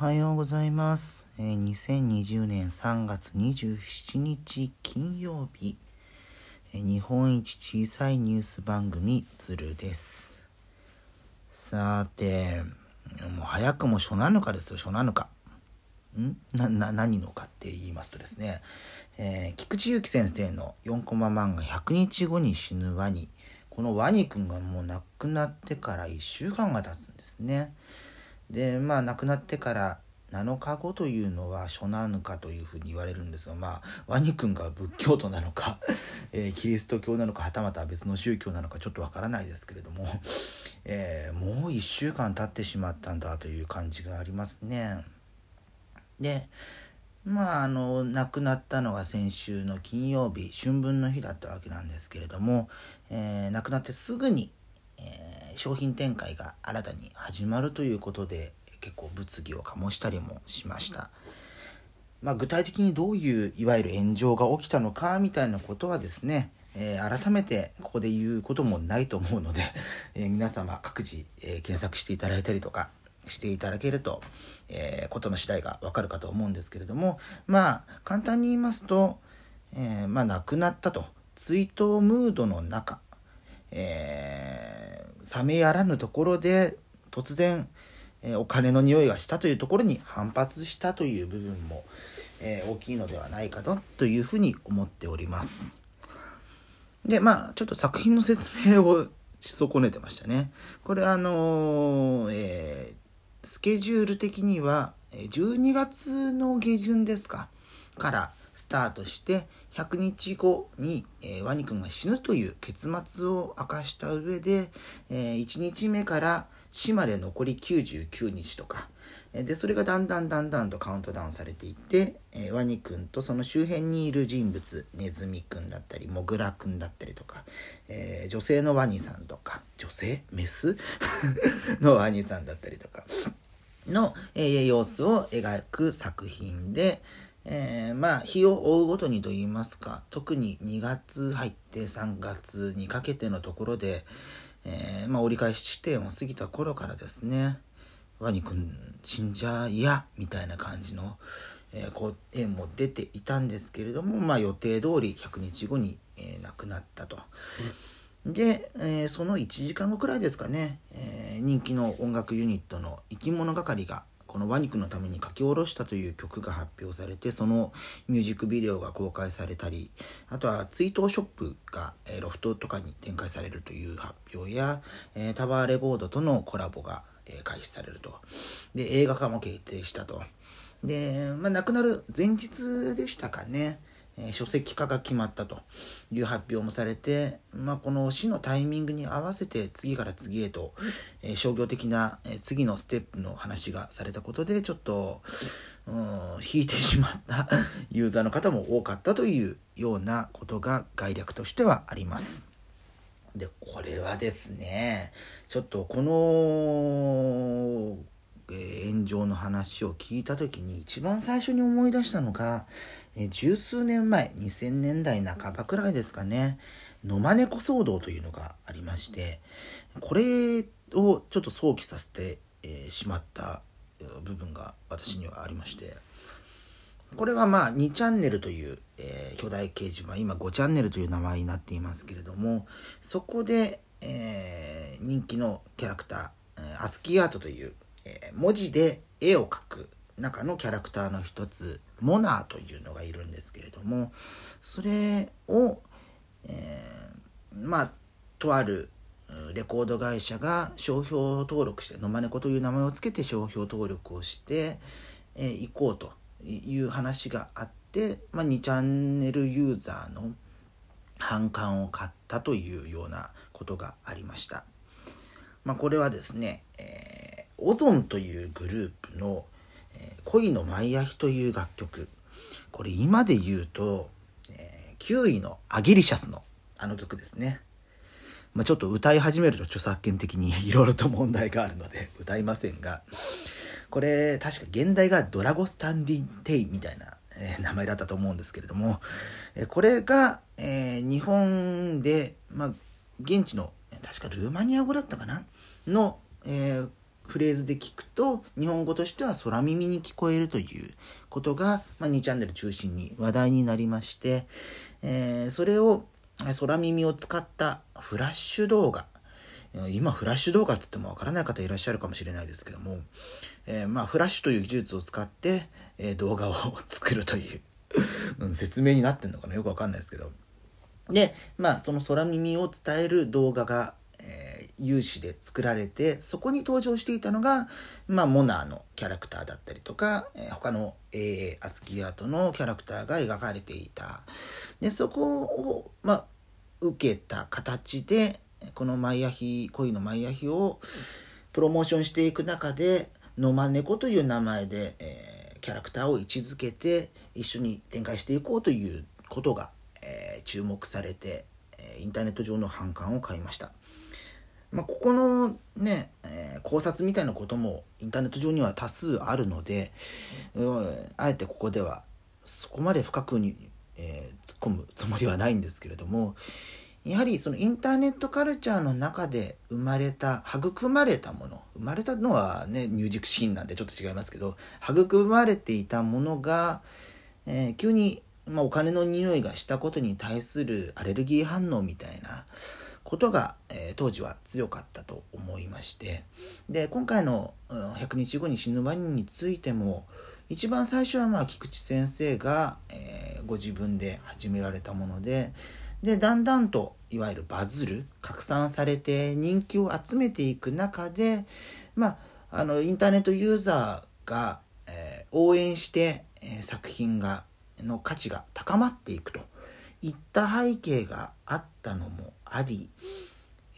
はようございます。えー2020年3月27日金曜日、えー日本一小さいニュース番組ズルです。さて、もう早くも初7日ですよ、初7日。ん？な、な、何のかって言いますとですね、えー菊池祐希先生の4コマ漫画100日後に死ぬワニ。このワニくんがもう亡くなってから1週間が経つんですね。でまあ亡くなってから7日後というのは初七日というふうに言われるんですがまあワニ君が仏教徒なのか、えーキリスト教なのかはたまた別の宗教なのかちょっとわからないですけれども、えーもう1週間経ってしまったんだという感じがありますね。でまああの亡くなったのが先週の金曜日春分の日だったわけなんですけれども、えー亡くなってすぐに、えー商品展開が新たに始まるということで結構物議を醸したりもしました。まあ、具体的にどういういわゆる炎上が起きたのかみたいなことはですね、えー改めてここで言うこともないと思うので、えー皆様各自、えー検索していただいたりとかしていただけると、えーことの次第がわかるかと思うんですけれどもまあ簡単に言いますと、えまあ亡くなったと追悼ムードの中、え冷めやらぬところで突然、えお金の匂いがしたというところに反発したという部分も、え大きいのではないかとというふうに思っております。でまあちょっと作品の説明をし損ねてましたね。これあのーえースケジュール的には12月の下旬ですかからスタートして100日後に、えーワニ君が死ぬという結末を明かした上で、え1日目から死まで残り99日とかえーでそれがだんだんだんだんとカウントダウンされていって、えーワニ君とその周辺にいる人物ネズミ君だったりモグラ君だったりとか、えー女性のワニさんとか女性？メス？のワニさんだったりとかの、えー様子を描く作品で、えーまあ日を追うごとにといいますか特に2月入って3月にかけてのところで、えーまあ、折り返し地点を過ぎた頃からですねワニ君死んじゃ嫌みたいな感じの、えー、こう絵も出ていたんですけれども、まあ、予定通り100日後に、えー亡くなったと。で、えーその1時間後くらいですかね、えー人気の音楽ユニットの生き物係がこのワニクのために書き下ろしたという曲が発表されてそのミュージックビデオが公開されたりあとは追悼ショップが、えロフトとかに展開されるという発表や、えタワーレコードとのコラボが、え開始されると。で映画化も決定したと。で、まあ、亡くなる前日でしたかね、え書籍化が決まったという発表もされて、まあ、この死のタイミングに合わせて次から次へと、え商業的な、え次のステップの話がされたことでちょっと、うん、引いてしまった ユーザーの方も多かったというようなことが概略としてはあります。でこれはですねちょっとこの、え炎上の話を聞いた時に一番最初に思い出したのが、え十数年前2000年代半ばくらいですかね野間猫騒動というのがありましてこれをちょっと想起させて、えーしまった部分が私にはありまして。これはまあ2チャンネルという、えー巨大掲示板今5チャンネルという名前になっていますけれどもそこで、えー人気のキャラクター、えーアスキーアートという、えー文字で絵を描く中のキャラクターの一つモナーというのがいるんですけれどもそれを、えーまあとあるレコード会社が商標登録して「野間猫」という名前を付けて商標登録をして、えー行こうという話があって、まあ、2チャンネルユーザーの反感を買ったというようなことがありました。まあ、これはですね、えーオゾンというグループの「恋のマイアヒ」という楽曲これ今で言うと、え9位のアギリシャスのあの曲ですね。まあ、ちょっと歌い始めると著作権的に いろいろと問題があるので歌いませんがこれ確か現代がドラゴスタンディテイみたいな、名前だったと思うんですけれども、これが、日本で、まあ、現地の確かルーマニア語だったかな？の、えーフレーズで聞くと日本語としては空耳に聞こえるということが、まあ、2チャンネル中心に話題になりまして、えー、それを空耳を使ったフラッシュ動画。今フラッシュ動画っつってもわからない方いらっしゃるかもしれないですけども、えー、まあフラッシュという技術を使って、えー、動画を作るという 説明になってんのかな？よくわかんないですけど。でまあその空耳を伝える動画が有志で作られてそこに登場していたのが、まあ、モナーのキャラクターだったりとか、えー、他の AA アスキーアートのキャラクターが描かれていたでそこを、まあ、受けた形でこのマイアヒ恋のマイアヒをプロモーションしていく中でノマネコという名前で、えー、キャラクターを位置づけて一緒に展開していこうということが、えー、注目されてインターネット上の反感を買いました。まあ、ここのね、えー、考察みたいなこともインターネット上には多数あるので、うん、あえてここではそこまで深くに、えー、突っ込むつもりはないんですけれどもやはりそのインターネットカルチャーの中で生まれた育まれたもの生まれたのはねミュージックシーンなんでちょっと違いますけど育まれていたものが、えー、急に、まあ、お金の匂いがしたことに対するアレルギー反応みたいなことが、えー、当時は強かったと思いましてで今回の「100日後に死ぬワニ」についても一番最初はまあ菊池先生が、えー、ご自分で始められたものででだんだんといわゆるバズる拡散されて人気を集めていく中でまああのインターネットユーザーが、えー、応援して、え、作品がの価値が高まっていくと。いった背景があったのもあり、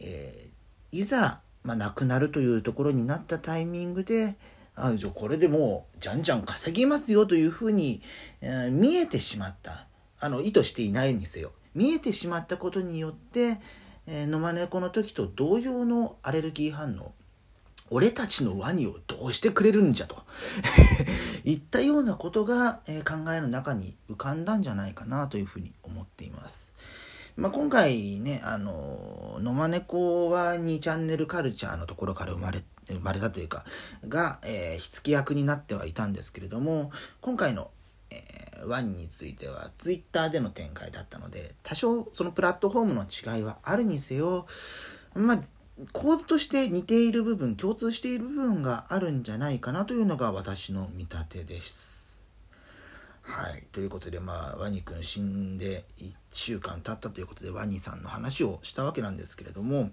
えー、いざ、まあ、亡くなるというところになったタイミングであじゃこれでもうじゃんじゃん稼ぎますよというふうに、えー、見えてしまった。あの意図していないにせよ。見えてしまったことによって、えー、野間猫の時と同様のアレルギー反応俺たちのワニをどうしてくれるんじゃと いったようなことが、え、考えの中に浮かんだんじゃないかなというふうに思っています。まあ、今回ね、あの、野間猫は2チャンネルカルチャーのところから生まれ、生まれたというか、が、えー、火付け役になってはいたんですけれども、今回の、えー、ワンについてはツイッターでの展開だったので、多少そのプラットフォームの違いはあるにせよ、まあ、構図として似ている部分、共通している部分があるんじゃないかなというのが私の見立てです。はい。ということで、まあ、ワニくん死んで1週間経ったということで、ワニさんの話をしたわけなんですけれども、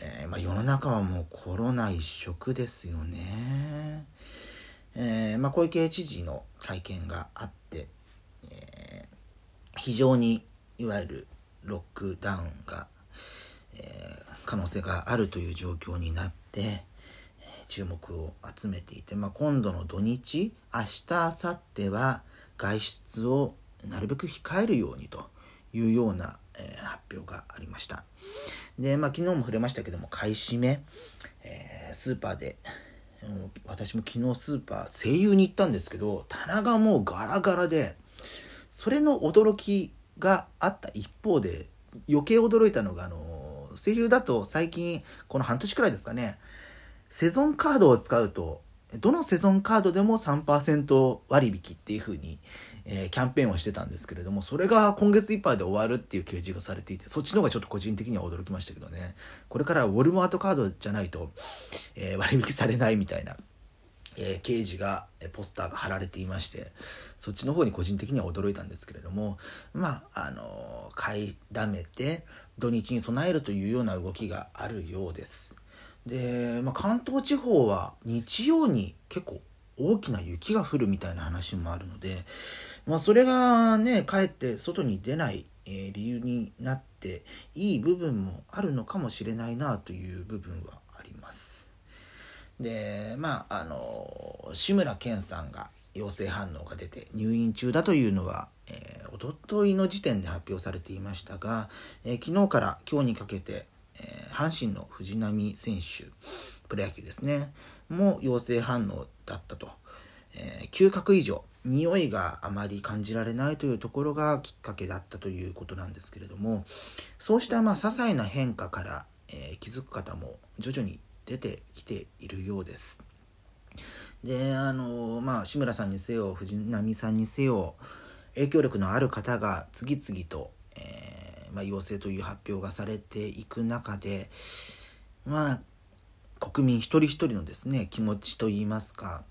えー、まあ、世の中はもうコロナ一色ですよね。えー、まあ、小池知事の会見があって、えー、非常にいわゆるロックダウンが、え可能性があるという状況になって、注目を集めていて、まあ、今度の土日明日明後日は外出をなるべく控えるようにというような、え、発表がありました。で、まあ、昨日も触れましたけども、買い占め、えー、スーパーで、私も昨日スーパー、声優に行ったんですけど、棚がもうガラガラで、それの驚きがあった一方で、余計驚いたのが、あの、声優だと最近、この半年くらいですかね、セゾンカードを使うと、どのセゾンカードでも3%割引っていう風に、えー、キャンペーンをしてたんですけれども、それが今月いっぱいで終わるっていう掲示がされていて、そっちの方がちょっと個人的には驚きましたけどね。これからウォルマートカードじゃないと、えー、割引されないみたいな、えー、掲示が、ポスターが貼られていまして、そっちの方に個人的には驚いたんですけれども、まあ、あの買いだめて土日に備えるというような動きがあるようです。で、まあ、関東地方は日曜に結構大きな雪が降るみたいな話もあるので、まあ、それがねかえって外に出ない、え、理由になっていい部分もあるのかもしれないなという部分はあります。でまああの志村けんさんが陽性反応が出て入院中だというのは、えー、おとといの時点で発表されていましたが、えー、昨日から今日にかけてえー、阪神の藤浪選手、プロ野球ですね、も陽性反応だったと。えー、嗅覚異常、匂いがあまり感じられないというところがきっかけだったということなんですけれども、そうしたまあ些細な変化から、えー、気づく方も徐々に出てきているようです。であのまあ志村さんにせよ藤波さんにせよ影響力のある方が次々と、えー、まあ、陽性という発表がされていく中でまあ国民一人一人のですね気持ちといいますか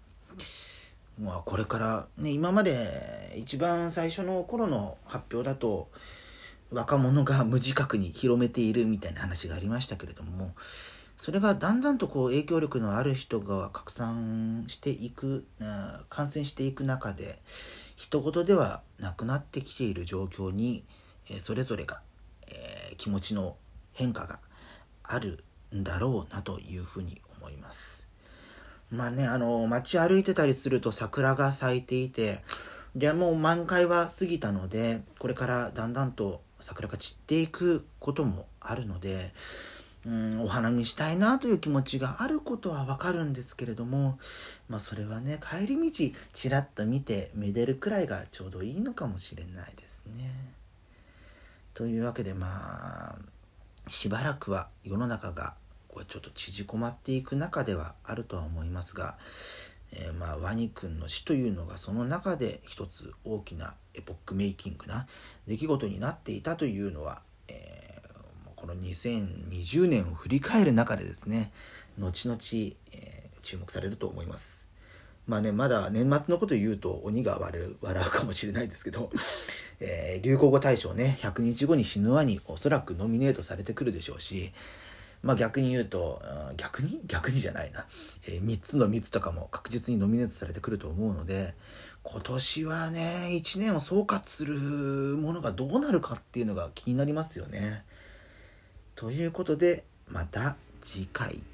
まあこれからね今まで一番最初の頃の発表だと若者が無自覚に広めているみたいな話がありましたけれどもそれがだんだんとこう影響力のある人が拡散していく感染していく中で人事ではなくなってきている状況にそれぞれが、気持ちの変化があるんだろうなというふうに思います。まあねあの街歩いてたりすると桜が咲いていてでもう満開は過ぎたのでこれからだんだんと桜が散っていくこともあるのでうんお花見したいなという気持ちがあることはわかるんですけれどもまあそれはね帰り道ちらっと見てめでるくらいがちょうどいいのかもしれないですね。というわけでまあしばらくは世の中がこれちょっと縮こまっていく中ではあるとは思いますが、えー、まあワニ君の死というのがその中で一つ大きなエポックメイキングな出来事になっていたというのは、この2020年を振り返る中でですね後々、えー、注目されると思います。まあね、まだ年末のこと言うと鬼が笑う笑うかもしれないですけど、えー、流行語大賞ね100日後に死ぬわにおそらくノミネートされてくるでしょうし、まあ逆に言うと、逆に？逆にじゃないな、えー、3つの3つとかも確実にノミネートされてくると思うので、今年はね、1年を総括するものがどうなるかっていうのが気になりますよね。ということで、また次回。